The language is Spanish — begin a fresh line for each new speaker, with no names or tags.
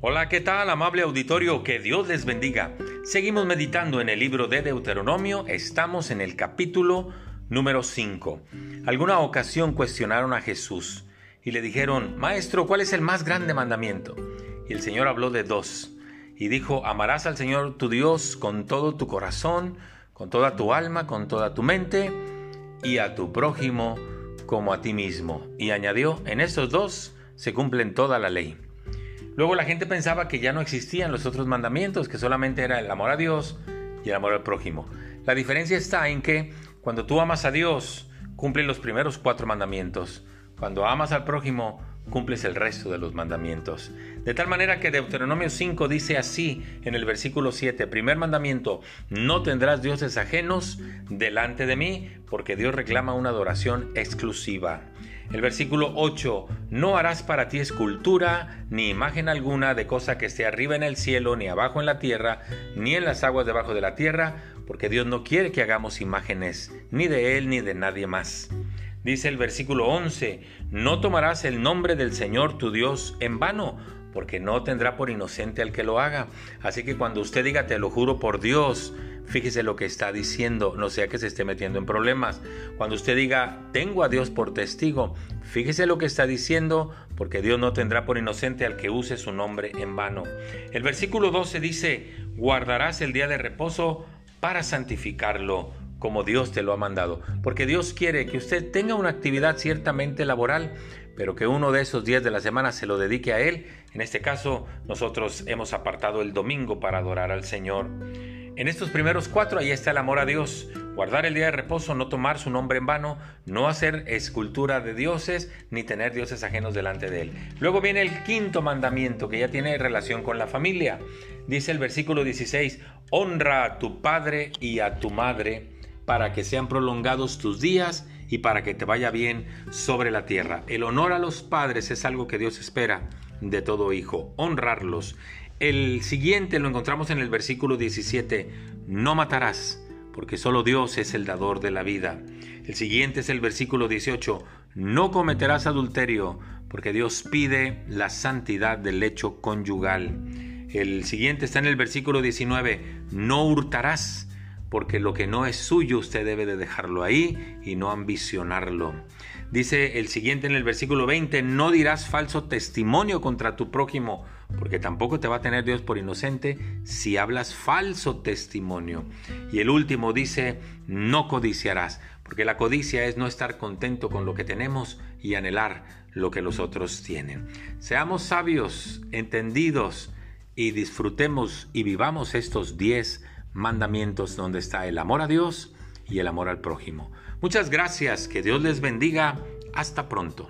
Hola, ¿qué tal, amable auditorio? Que Dios les bendiga. Seguimos meditando en el libro de Deuteronomio, estamos en el capítulo número 5. Alguna ocasión cuestionaron a Jesús y le dijeron, Maestro, ¿cuál es el más grande mandamiento? Y el Señor habló de dos, y dijo, amarás al Señor tu Dios con todo tu corazón, con toda tu alma, con toda tu mente, y a tu prójimo como a ti mismo. Y añadió, en estos dos se cumplen toda la ley. Luego la gente pensaba que ya no existían los otros mandamientos, que solamente era el amor a Dios y el amor al prójimo. La diferencia está en que cuando tú amas a Dios, cumples los primeros cuatro mandamientos. Cuando amas al prójimo, cumples el resto de los mandamientos. De tal manera que Deuteronomio 5 dice así en el versículo 7, primer mandamiento, no tendrás dioses ajenos delante de mí, porque Dios reclama una adoración exclusiva. El versículo 8, no harás para ti escultura ni imagen alguna de cosa que esté arriba en el cielo, ni abajo en la tierra, ni en las aguas debajo de la tierra, porque Dios no quiere que hagamos imágenes, ni de Él ni de nadie más. Dice el versículo 11, no tomarás el nombre del Señor tu Dios en vano, porque no tendrá por inocente al que lo haga. Así que cuando usted diga, te lo juro por Dios, fíjese lo que está diciendo, no sea que se esté metiendo en problemas. Cuando usted diga, tengo a Dios por testigo, fíjese lo que está diciendo, porque Dios no tendrá por inocente al que use su nombre en vano. El versículo 12 dice, guardarás el día de reposo para santificarlo como Dios te lo ha mandado, porque Dios quiere que usted tenga una actividad ciertamente laboral, pero que uno de esos días de la semana se lo dedique a Él. En este caso, nosotros hemos apartado el domingo para adorar al Señor. En estos primeros cuatro ahí está el amor a Dios. Guardar el día de reposo, no tomar su nombre en vano, no hacer escultura de dioses, ni tener dioses ajenos delante de él. Luego viene el quinto mandamiento que ya tiene relación con la familia. Dice el versículo 16, honra a tu padre y a tu madre para que sean prolongados tus días y para que te vaya bien sobre la tierra. El honor a los padres es algo que Dios espera de todo hijo, honrarlos. El siguiente lo encontramos en el versículo 17, no matarás, porque solo Dios es el dador de la vida. El siguiente es el versículo 18, no cometerás adulterio, porque Dios pide la santidad del hecho conyugal. El siguiente está en el versículo 19, no hurtarás, porque lo que no es suyo usted debe de dejarlo ahí y no ambicionarlo. Dice el siguiente en el versículo 20, no dirás falso testimonio contra tu prójimo, porque tampoco te va a tener Dios por inocente si hablas falso testimonio. Y el último dice, no codiciarás, porque la codicia es no estar contento con lo que tenemos y anhelar lo que los otros tienen. Seamos sabios, entendidos y disfrutemos y vivamos estos 10 mandamientos donde está el amor a Dios y el amor al prójimo. Muchas gracias, que Dios les bendiga. Hasta pronto.